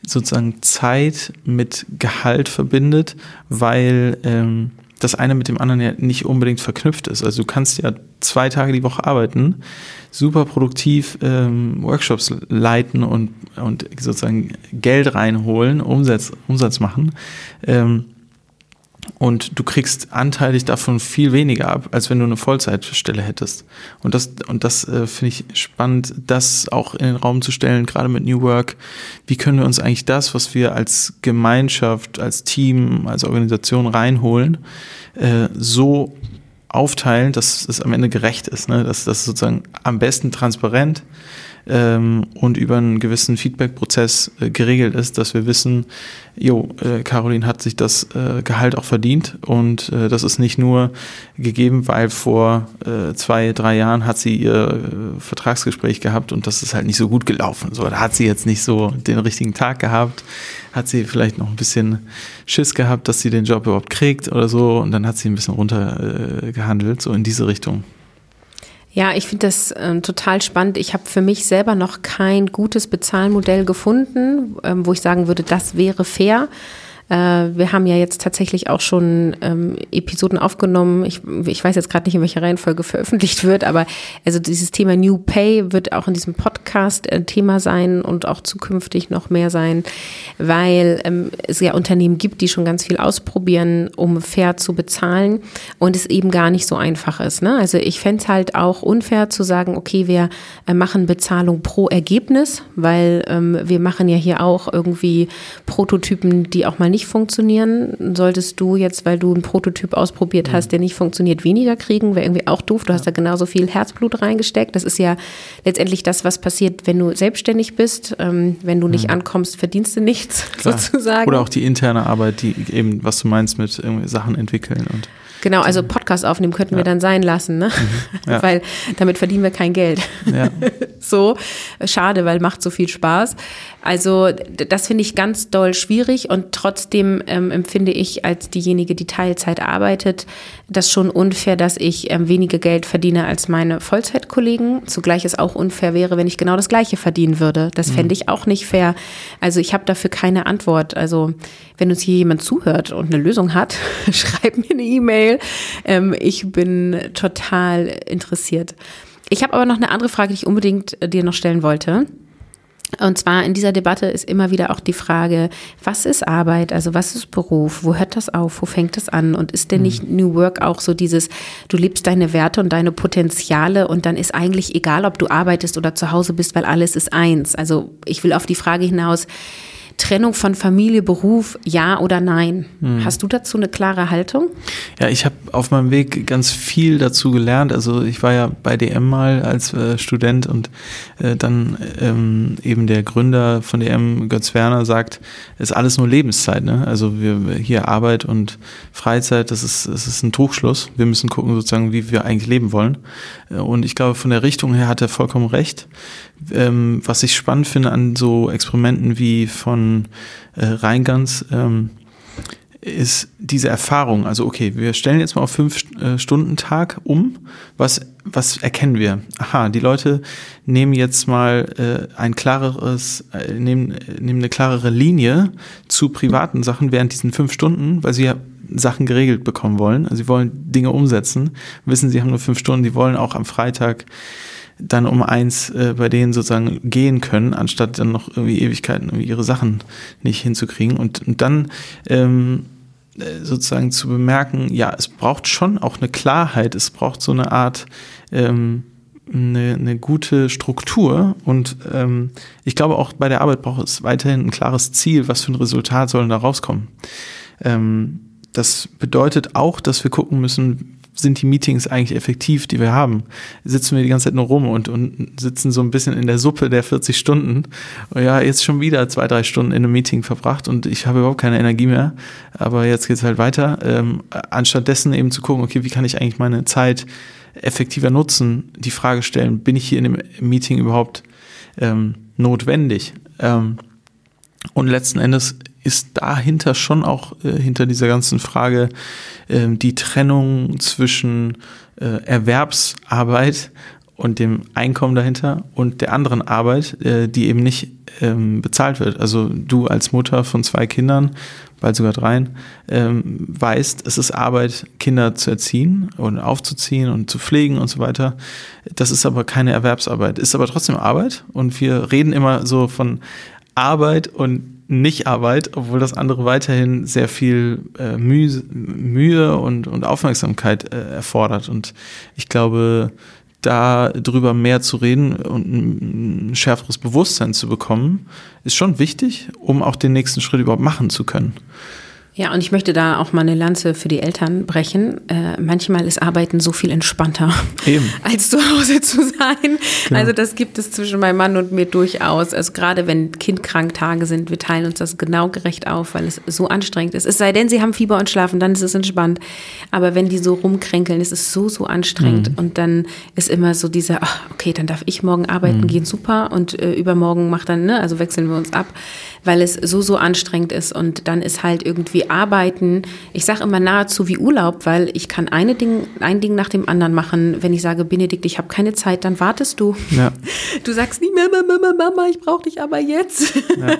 sozusagen Zeit mit Gehalt verbindet, weil ähm, das eine mit dem anderen ja nicht unbedingt verknüpft ist. Also du kannst ja zwei Tage die Woche arbeiten, super produktiv ähm, Workshops leiten und, und sozusagen Geld reinholen, Umsatz, Umsatz machen. Ähm, und du kriegst anteilig davon viel weniger ab, als wenn du eine Vollzeitstelle hättest. Und das, und das äh, finde ich spannend, das auch in den Raum zu stellen, gerade mit New Work. Wie können wir uns eigentlich das, was wir als Gemeinschaft, als Team, als Organisation reinholen, äh, so aufteilen, dass es am Ende gerecht ist, ne? dass das sozusagen am besten transparent ähm, und über einen gewissen Feedback-Prozess äh, geregelt ist, dass wir wissen, jo, äh, Caroline hat sich das äh, Gehalt auch verdient und äh, das ist nicht nur gegeben, weil vor äh, zwei, drei Jahren hat sie ihr äh, Vertragsgespräch gehabt und das ist halt nicht so gut gelaufen. So, da hat sie jetzt nicht so den richtigen Tag gehabt, hat sie vielleicht noch ein bisschen Schiss gehabt, dass sie den Job überhaupt kriegt oder so und dann hat sie ein bisschen runtergehandelt, so in diese Richtung. Ja, ich finde das ähm, total spannend. Ich habe für mich selber noch kein gutes Bezahlmodell gefunden, ähm, wo ich sagen würde, das wäre fair. Äh, wir haben ja jetzt tatsächlich auch schon ähm, Episoden aufgenommen. Ich, ich weiß jetzt gerade nicht, in welcher Reihenfolge veröffentlicht wird, aber also dieses Thema New Pay wird auch in diesem Podcast ein Thema sein und auch zukünftig noch mehr sein, weil ähm, es ja Unternehmen gibt, die schon ganz viel ausprobieren, um fair zu bezahlen und es eben gar nicht so einfach ist. Ne? Also ich fände es halt auch unfair zu sagen, okay, wir äh, machen Bezahlung pro Ergebnis, weil ähm, wir machen ja hier auch irgendwie Prototypen, die auch mal nicht nicht funktionieren, solltest du jetzt, weil du einen Prototyp ausprobiert mhm. hast, der nicht funktioniert, weniger kriegen. Wäre irgendwie auch doof. Du hast da genauso viel Herzblut reingesteckt. Das ist ja letztendlich das, was passiert, wenn du selbstständig bist. Ähm, wenn du nicht mhm. ankommst, verdienst du nichts Klar. sozusagen. Oder auch die interne Arbeit, die eben, was du meinst mit Sachen entwickeln und Genau, also Podcast aufnehmen könnten ja. wir dann sein lassen, ne? Mhm. Ja. weil damit verdienen wir kein Geld. Ja. so, schade, weil macht so viel Spaß. Also das finde ich ganz doll schwierig und trotzdem ähm, empfinde ich als diejenige, die Teilzeit arbeitet, das schon unfair, dass ich ähm, weniger Geld verdiene als meine Vollzeitkollegen. Zugleich es auch unfair wäre, wenn ich genau das Gleiche verdienen würde. Das mhm. fände ich auch nicht fair. Also ich habe dafür keine Antwort. Also wenn uns hier jemand zuhört und eine Lösung hat, schreib mir eine E-Mail. Ähm, ich bin total interessiert. Ich habe aber noch eine andere Frage, die ich unbedingt äh, dir noch stellen wollte. Und zwar in dieser Debatte ist immer wieder auch die Frage, was ist Arbeit? Also was ist Beruf? Wo hört das auf? Wo fängt das an? Und ist denn nicht New Work auch so dieses, du lebst deine Werte und deine Potenziale und dann ist eigentlich egal, ob du arbeitest oder zu Hause bist, weil alles ist eins. Also ich will auf die Frage hinaus, Trennung von Familie, Beruf, ja oder nein? Hm. Hast du dazu eine klare Haltung? Ja, ich habe auf meinem Weg ganz viel dazu gelernt. Also ich war ja bei DM mal als äh, Student und äh, dann ähm, eben der Gründer von DM, Götz Werner, sagt, es ist alles nur Lebenszeit. Ne? Also wir hier Arbeit und Freizeit, das ist, das ist ein Trugschluss. Wir müssen gucken sozusagen, wie wir eigentlich leben wollen. Äh, und ich glaube, von der Richtung her hat er vollkommen recht. Ähm, was ich spannend finde an so Experimenten wie von äh, Reingans, ähm, ist diese Erfahrung. Also okay, wir stellen jetzt mal auf fünf äh, Stunden Tag um. Was was erkennen wir? Aha, die Leute nehmen jetzt mal äh, ein klareres, äh, nehmen, nehmen eine klarere Linie zu privaten Sachen während diesen fünf Stunden, weil sie ja Sachen geregelt bekommen wollen. Also sie wollen Dinge umsetzen, wissen, sie haben nur fünf Stunden, die wollen auch am Freitag dann um eins äh, bei denen sozusagen gehen können, anstatt dann noch irgendwie Ewigkeiten irgendwie ihre Sachen nicht hinzukriegen. Und, und dann ähm, äh, sozusagen zu bemerken, ja, es braucht schon auch eine Klarheit, es braucht so eine Art ähm, eine, eine gute Struktur und ähm, ich glaube auch bei der Arbeit braucht es weiterhin ein klares Ziel, was für ein Resultat soll da rauskommen. Ähm, das bedeutet auch, dass wir gucken müssen, sind die Meetings eigentlich effektiv, die wir haben? Sitzen wir die ganze Zeit nur rum und, und sitzen so ein bisschen in der Suppe der 40 Stunden. Und ja, jetzt schon wieder zwei, drei Stunden in einem Meeting verbracht und ich habe überhaupt keine Energie mehr. Aber jetzt geht es halt weiter. Ähm, anstatt dessen eben zu gucken, okay, wie kann ich eigentlich meine Zeit effektiver nutzen? Die Frage stellen, bin ich hier in dem Meeting überhaupt ähm, notwendig? Ähm, und letzten Endes ist dahinter schon auch äh, hinter dieser ganzen Frage äh, die Trennung zwischen äh, Erwerbsarbeit und dem Einkommen dahinter und der anderen Arbeit, äh, die eben nicht ähm, bezahlt wird. Also du als Mutter von zwei Kindern, bald sogar dreien, ähm, weißt, es ist Arbeit, Kinder zu erziehen und aufzuziehen und zu pflegen und so weiter. Das ist aber keine Erwerbsarbeit, ist aber trotzdem Arbeit und wir reden immer so von Arbeit und nicht-Arbeit, obwohl das andere weiterhin sehr viel äh, Mühe, Mühe und, und Aufmerksamkeit äh, erfordert. Und ich glaube, da drüber mehr zu reden und ein schärferes Bewusstsein zu bekommen, ist schon wichtig, um auch den nächsten Schritt überhaupt machen zu können. Ja, und ich möchte da auch mal eine Lanze für die Eltern brechen. Äh, manchmal ist Arbeiten so viel entspannter, Eben. als zu Hause zu sein. Genau. Also das gibt es zwischen meinem Mann und mir durchaus. Also gerade wenn Kindkranktage sind, wir teilen uns das genau gerecht auf, weil es so anstrengend ist. Es sei denn, sie haben Fieber und schlafen, dann ist es entspannt. Aber wenn die so rumkränkeln, ist es so, so anstrengend. Mhm. Und dann ist immer so dieser, ach, okay, dann darf ich morgen arbeiten mhm. gehen, super. Und äh, übermorgen macht dann, ne, also wechseln wir uns ab, weil es so, so anstrengend ist. Und dann ist halt irgendwie wie Arbeiten, ich sage immer nahezu wie Urlaub, weil ich kann eine Ding, ein Ding nach dem anderen machen. Wenn ich sage, Benedikt, ich habe keine Zeit, dann wartest du. Ja. Du sagst nie, Mama, Mama, Mama, ich brauche dich aber jetzt. Ja.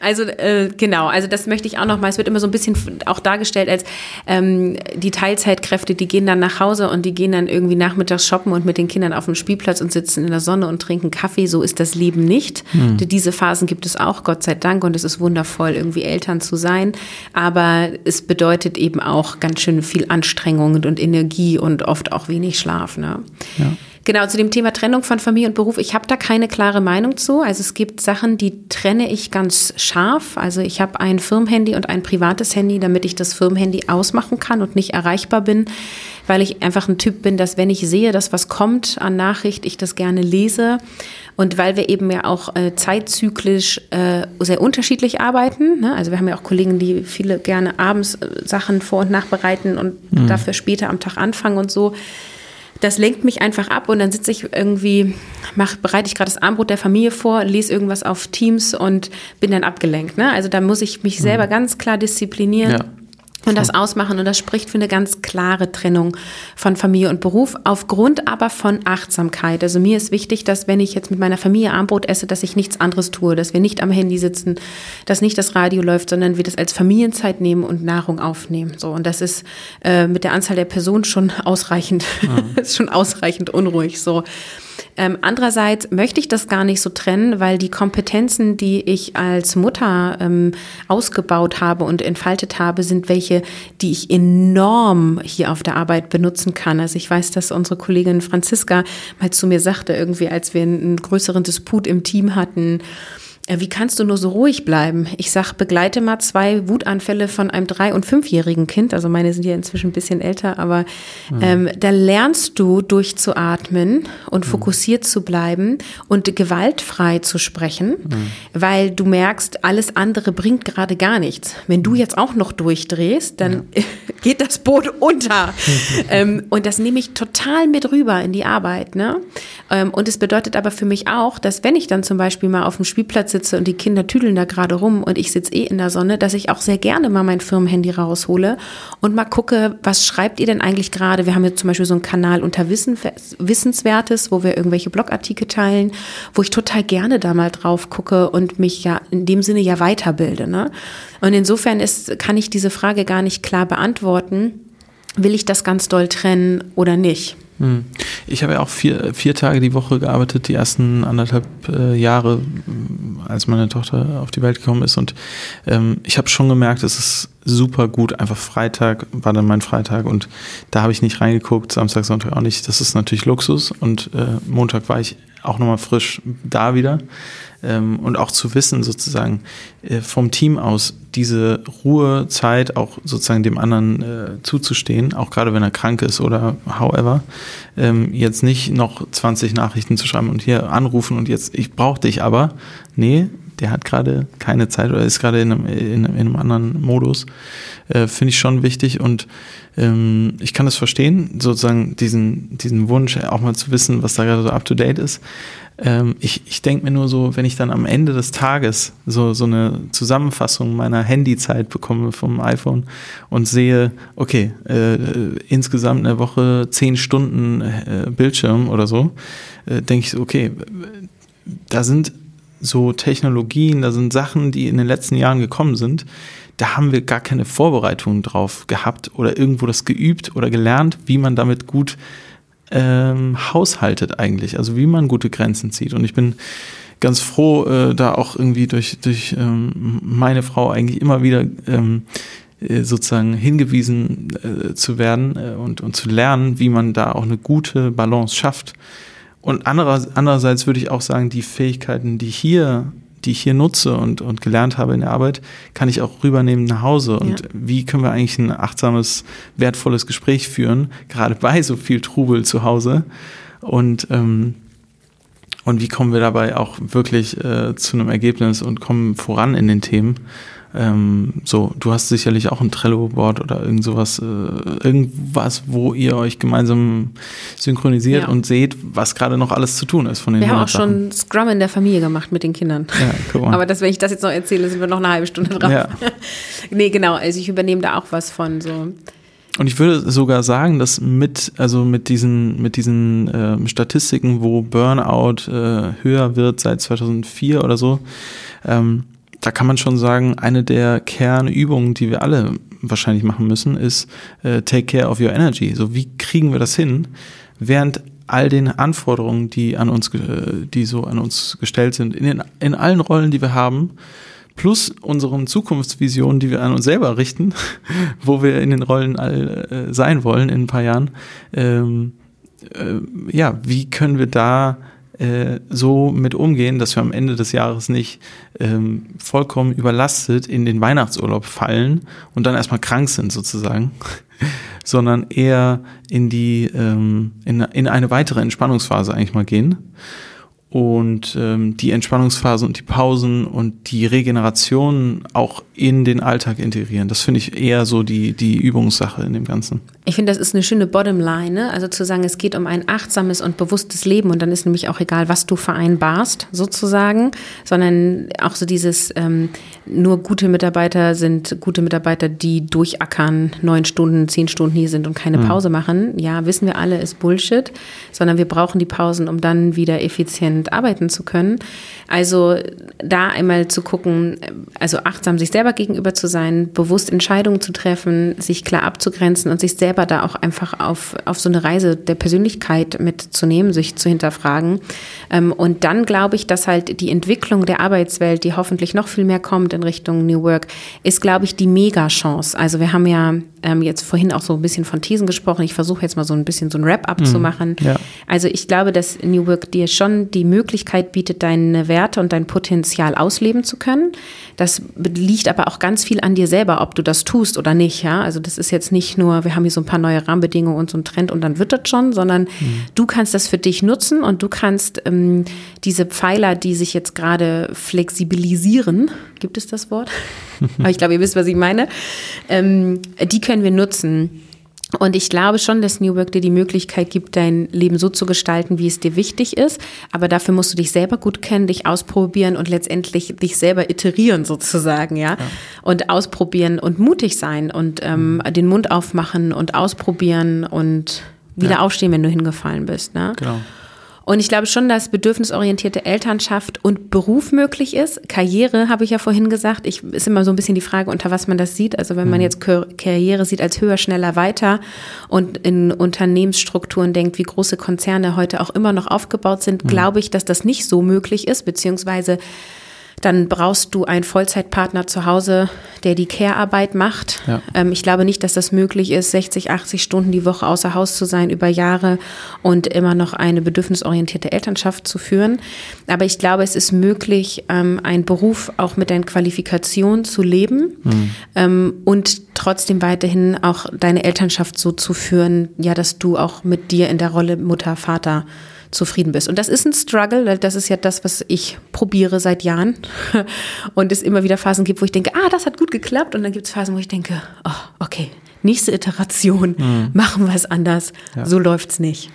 Also äh, genau, also das möchte ich auch noch mal. Es wird immer so ein bisschen auch dargestellt als ähm, die Teilzeitkräfte, die gehen dann nach Hause und die gehen dann irgendwie nachmittags shoppen und mit den Kindern auf dem Spielplatz und sitzen in der Sonne und trinken Kaffee. So ist das Leben nicht. Hm. Diese Phasen gibt es auch, Gott sei Dank, und es ist wundervoll, irgendwie Eltern zu sein. Aber aber es bedeutet eben auch ganz schön viel Anstrengung und Energie und oft auch wenig Schlaf. Ne? Ja. Genau, zu dem Thema Trennung von Familie und Beruf. Ich habe da keine klare Meinung zu. Also es gibt Sachen, die trenne ich ganz scharf. Also ich habe ein Firmenhandy und ein privates Handy, damit ich das Firmenhandy ausmachen kann und nicht erreichbar bin, weil ich einfach ein Typ bin, dass wenn ich sehe, dass was kommt an Nachricht, ich das gerne lese. Und weil wir eben ja auch äh, zeitzyklisch äh, sehr unterschiedlich arbeiten. Ne? Also wir haben ja auch Kollegen, die viele gerne abends äh, Sachen vor- und nachbereiten und mhm. dafür später am Tag anfangen und so das lenkt mich einfach ab und dann sitze ich irgendwie, mach, bereite ich gerade das Armbrot der Familie vor, lese irgendwas auf Teams und bin dann abgelenkt. Ne? Also da muss ich mich selber mhm. ganz klar disziplinieren. Ja und das ausmachen. Und das spricht für eine ganz klare Trennung von Familie und Beruf, aufgrund aber von Achtsamkeit. Also mir ist wichtig, dass wenn ich jetzt mit meiner Familie Armbrot esse, dass ich nichts anderes tue, dass wir nicht am Handy sitzen, dass nicht das Radio läuft, sondern wir das als Familienzeit nehmen und Nahrung aufnehmen. So, und das ist äh, mit der Anzahl der Personen schon ausreichend, mhm. ist schon ausreichend unruhig. So. Ähm, andererseits möchte ich das gar nicht so trennen, weil die Kompetenzen, die ich als Mutter ähm, ausgebaut habe und entfaltet habe, sind welche, die ich enorm hier auf der Arbeit benutzen kann. Also ich weiß, dass unsere Kollegin Franziska mal zu mir sagte, irgendwie, als wir einen größeren Disput im Team hatten, wie kannst du nur so ruhig bleiben? Ich sag, begleite mal zwei Wutanfälle von einem drei- und fünfjährigen Kind. Also meine sind ja inzwischen ein bisschen älter, aber mhm. ähm, da lernst du durchzuatmen und mhm. fokussiert zu bleiben und gewaltfrei zu sprechen, mhm. weil du merkst, alles andere bringt gerade gar nichts. Wenn du jetzt auch noch durchdrehst, dann ja. geht das Boot unter. ähm, und das nehme ich total mit rüber in die Arbeit. Ne? Ähm, und es bedeutet aber für mich auch, dass wenn ich dann zum Beispiel mal auf dem Spielplatz sitze und die Kinder tüdeln da gerade rum und ich sitze eh in der Sonne, dass ich auch sehr gerne mal mein Firmenhandy raushole und mal gucke, was schreibt ihr denn eigentlich gerade? Wir haben jetzt zum Beispiel so einen Kanal unter Wissen, Wissenswertes, wo wir irgendwelche Blogartikel teilen, wo ich total gerne da mal drauf gucke und mich ja in dem Sinne ja weiterbilde. Ne? Und insofern ist, kann ich diese Frage gar nicht klar beantworten. Will ich das ganz doll trennen oder nicht? Hm. Ich habe ja auch vier, vier Tage die Woche gearbeitet, die ersten anderthalb äh, Jahre, als meine Tochter auf die Welt gekommen ist. Und ähm, ich habe schon gemerkt, es ist super gut. Einfach Freitag war dann mein Freitag und da habe ich nicht reingeguckt, Samstag, Sonntag auch nicht. Das ist natürlich Luxus. Und äh, Montag war ich auch nochmal frisch da wieder ähm, und auch zu wissen sozusagen äh, vom Team aus diese Ruhezeit auch sozusagen dem anderen äh, zuzustehen, auch gerade wenn er krank ist oder however, ähm, jetzt nicht noch 20 Nachrichten zu schreiben und hier anrufen und jetzt, ich brauche dich aber. Nee, der hat gerade keine Zeit oder ist gerade in einem, in, in einem anderen Modus, äh, finde ich schon wichtig und ähm, ich kann das verstehen, sozusagen diesen, diesen Wunsch, auch mal zu wissen, was da gerade so up to date ist. Ähm, ich ich denke mir nur so, wenn ich dann am Ende des Tages so, so eine Zusammenfassung meiner Handyzeit bekomme vom iPhone und sehe, okay, äh, insgesamt eine Woche zehn Stunden äh, Bildschirm oder so, äh, denke ich so, okay, da sind so Technologien, da sind Sachen, die in den letzten Jahren gekommen sind, da haben wir gar keine Vorbereitung drauf gehabt oder irgendwo das geübt oder gelernt, wie man damit gut ähm, haushaltet eigentlich, also wie man gute Grenzen zieht. Und ich bin ganz froh, äh, da auch irgendwie durch, durch ähm, meine Frau eigentlich immer wieder ähm, äh, sozusagen hingewiesen äh, zu werden äh, und, und zu lernen, wie man da auch eine gute Balance schafft und andererseits würde ich auch sagen, die Fähigkeiten, die hier die ich hier nutze und, und gelernt habe in der Arbeit, kann ich auch rübernehmen nach Hause. Und ja. wie können wir eigentlich ein achtsames, wertvolles Gespräch führen, gerade bei so viel Trubel zu Hause? Und, ähm, und wie kommen wir dabei auch wirklich äh, zu einem Ergebnis und kommen voran in den Themen? Ähm, so, du hast sicherlich auch ein Trello-Board oder irgend sowas, äh, irgendwas, wo ihr euch gemeinsam synchronisiert ja. und seht, was gerade noch alles zu tun ist von den Wir haben auch schon Scrum in der Familie gemacht mit den Kindern. Ja. Aber das, wenn ich das jetzt noch erzähle, sind wir noch eine halbe Stunde dran. Ja. nee, genau, also ich übernehme da auch was von so. Und ich würde sogar sagen, dass mit, also mit diesen, mit diesen äh, Statistiken, wo Burnout äh, höher wird seit 2004 oder so, ähm, da kann man schon sagen, eine der Kernübungen, die wir alle wahrscheinlich machen müssen, ist äh, Take Care of Your Energy. So wie kriegen wir das hin, während all den Anforderungen, die an uns, die so an uns gestellt sind, in, den, in allen Rollen, die wir haben, plus unseren Zukunftsvisionen, die wir an uns selber richten, wo wir in den Rollen all äh, sein wollen in ein paar Jahren. Ähm, äh, ja, wie können wir da äh, so mit umgehen, dass wir am Ende des Jahres nicht ähm, vollkommen überlastet in den Weihnachtsurlaub fallen und dann erstmal krank sind sozusagen, sondern eher in die ähm, in, in eine weitere Entspannungsphase eigentlich mal gehen. Und ähm, die Entspannungsphasen und die Pausen und die Regeneration auch in den Alltag integrieren. Das finde ich eher so die, die Übungssache in dem Ganzen. Ich finde, das ist eine schöne Bottomline, ne? also zu sagen, es geht um ein achtsames und bewusstes Leben und dann ist nämlich auch egal, was du vereinbarst sozusagen, sondern auch so dieses, ähm, nur gute Mitarbeiter sind gute Mitarbeiter, die durchackern, neun Stunden, zehn Stunden hier sind und keine mhm. Pause machen. Ja, wissen wir alle, ist Bullshit, sondern wir brauchen die Pausen, um dann wieder effizient arbeiten zu können. Also da einmal zu gucken, also achtsam sich selber gegenüber zu sein, bewusst Entscheidungen zu treffen, sich klar abzugrenzen und sich selber da auch einfach auf, auf so eine Reise der Persönlichkeit mitzunehmen, sich zu hinterfragen. Ähm, und dann glaube ich, dass halt die Entwicklung der Arbeitswelt, die hoffentlich noch viel mehr kommt in Richtung New Work, ist, glaube ich, die Mega-Chance. Also wir haben ja ähm, jetzt vorhin auch so ein bisschen von Thesen gesprochen. Ich versuche jetzt mal so ein bisschen so ein Wrap-up mhm. zu machen. Ja. Also ich glaube, dass New Work dir schon die Möglichkeit bietet, deine Werte und dein Potenzial ausleben zu können. Das liegt aber auch ganz viel an dir selber, ob du das tust oder nicht. Ja? Also das ist jetzt nicht nur, wir haben hier so ein paar neue Rahmenbedingungen und so ein Trend und dann wird das schon, sondern mhm. du kannst das für dich nutzen und du kannst ähm, diese Pfeiler, die sich jetzt gerade flexibilisieren, gibt es das Wort? aber ich glaube, ihr wisst, was ich meine, ähm, die können wir nutzen und ich glaube schon, dass New Work dir die Möglichkeit gibt, dein Leben so zu gestalten, wie es dir wichtig ist. Aber dafür musst du dich selber gut kennen, dich ausprobieren und letztendlich dich selber iterieren sozusagen, ja. ja. Und ausprobieren und mutig sein und ähm, mhm. den Mund aufmachen und ausprobieren und wieder ja. aufstehen, wenn du hingefallen bist. Ne? Genau. Und ich glaube schon, dass bedürfnisorientierte Elternschaft und Beruf möglich ist. Karriere, habe ich ja vorhin gesagt. Ich, ist immer so ein bisschen die Frage, unter was man das sieht. Also wenn man mhm. jetzt Karriere sieht als höher, schneller, weiter und in Unternehmensstrukturen denkt, wie große Konzerne heute auch immer noch aufgebaut sind, mhm. glaube ich, dass das nicht so möglich ist, beziehungsweise dann brauchst du einen Vollzeitpartner zu Hause, der die Care-Arbeit macht. Ja. Ähm, ich glaube nicht, dass das möglich ist, 60, 80 Stunden die Woche außer Haus zu sein über Jahre und immer noch eine bedürfnisorientierte Elternschaft zu führen. Aber ich glaube, es ist möglich, ähm, einen Beruf auch mit deinen Qualifikationen zu leben mhm. ähm, und trotzdem weiterhin auch deine Elternschaft so zu führen, ja, dass du auch mit dir in der Rolle Mutter, Vater zufrieden bist. Und das ist ein Struggle, weil das ist ja das, was ich probiere seit Jahren. Und es immer wieder Phasen gibt, wo ich denke, ah, das hat gut geklappt. Und dann gibt es Phasen, wo ich denke, oh, okay, nächste Iteration, mhm. machen wir es anders. Ja. So läuft's nicht.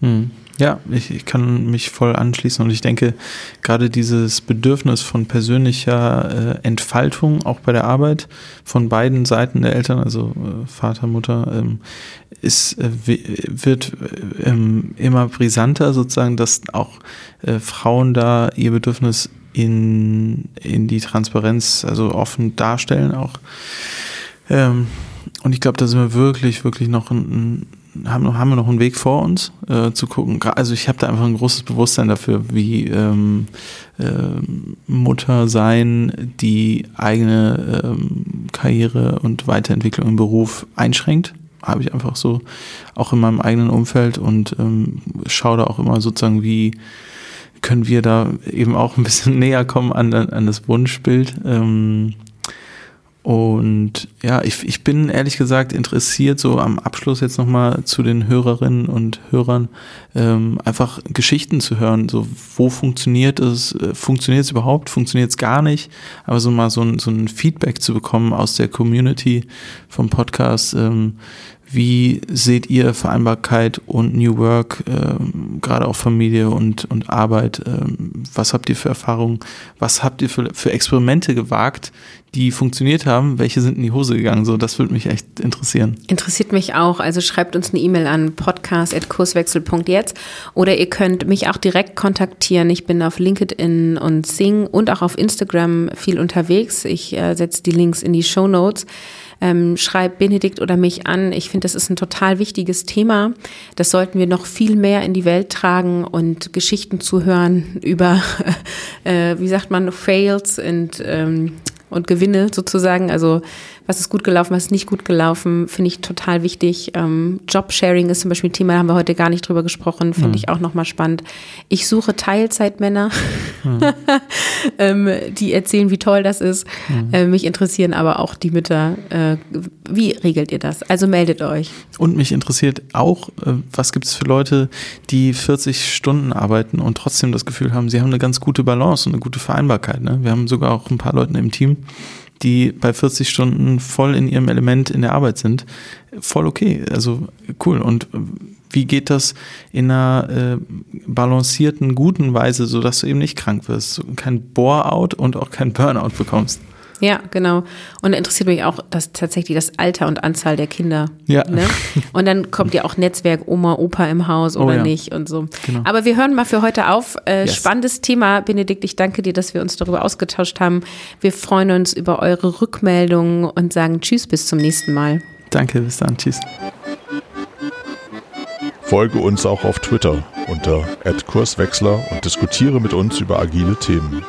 Mhm. Ja, ich, ich kann mich voll anschließen und ich denke, gerade dieses Bedürfnis von persönlicher äh, Entfaltung, auch bei der Arbeit von beiden Seiten der Eltern, also äh, Vater, Mutter, ähm, ist, äh, wird ähm, immer brisanter sozusagen, dass auch äh, Frauen da ihr Bedürfnis in, in die Transparenz, also offen darstellen auch. Ähm, und ich glaube, da sind wir wirklich, wirklich noch ein, haben, haben wir noch einen Weg vor uns, äh, zu gucken. Also ich habe da einfach ein großes Bewusstsein dafür, wie ähm, äh, Mutter sein die eigene ähm, Karriere und Weiterentwicklung im Beruf einschränkt. Habe ich einfach so auch in meinem eigenen Umfeld und ähm, schaue da auch immer sozusagen, wie können wir da eben auch ein bisschen näher kommen an, an das Wunschbild. Ähm, und ja, ich, ich bin ehrlich gesagt interessiert, so am Abschluss jetzt nochmal zu den Hörerinnen und Hörern, ähm, einfach Geschichten zu hören. So, wo funktioniert es? Äh, funktioniert es überhaupt? Funktioniert es gar nicht? Aber so mal so ein, so ein Feedback zu bekommen aus der Community vom Podcast. Ähm, wie seht ihr Vereinbarkeit und New Work, ähm, gerade auch Familie und, und Arbeit? Ähm, was habt ihr für Erfahrungen? Was habt ihr für, für Experimente gewagt, die funktioniert haben? Welche sind in die Hose gegangen? So, das würde mich echt interessieren. Interessiert mich auch. Also schreibt uns eine E-Mail an podcast.kurswechsel.jetzt oder ihr könnt mich auch direkt kontaktieren. Ich bin auf LinkedIn und Sing und auch auf Instagram viel unterwegs. Ich äh, setze die Links in die Show Notes ähm, schreibt Benedikt oder mich an. Ich finde, das ist ein total wichtiges Thema. Das sollten wir noch viel mehr in die Welt tragen und Geschichten zu hören über, äh, wie sagt man, Fails und, ähm, und Gewinne sozusagen. Also was ist gut gelaufen, was ist nicht gut gelaufen, finde ich total wichtig. Ähm, Jobsharing ist zum Beispiel ein Thema, da haben wir heute gar nicht drüber gesprochen, finde mhm. ich auch nochmal spannend. Ich suche Teilzeitmänner. mhm. ähm, die erzählen, wie toll das ist. Mhm. Äh, mich interessieren aber auch die Mütter. Äh, wie regelt ihr das? Also meldet euch. Und mich interessiert auch, äh, was gibt es für Leute, die 40 Stunden arbeiten und trotzdem das Gefühl haben, sie haben eine ganz gute Balance und eine gute Vereinbarkeit. Ne? Wir haben sogar auch ein paar Leute im Team, die bei 40 Stunden voll in ihrem Element in der Arbeit sind, voll okay. Also cool. Und wie geht das in einer äh, balancierten, guten Weise, sodass du eben nicht krank wirst, kein Bore-out und auch kein Burnout bekommst? Ja, genau. Und interessiert mich auch das, tatsächlich das Alter und Anzahl der Kinder. Ja. Ne? Und dann kommt ja auch Netzwerk Oma, Opa im Haus oh oder oh ja. nicht und so. Genau. Aber wir hören mal für heute auf. Äh, yes. Spannendes Thema, Benedikt. Ich danke dir, dass wir uns darüber ausgetauscht haben. Wir freuen uns über eure Rückmeldungen und sagen Tschüss, bis zum nächsten Mal. Danke, bis dann. Tschüss. Folge uns auch auf Twitter unter @kurswechsler und diskutiere mit uns über agile Themen.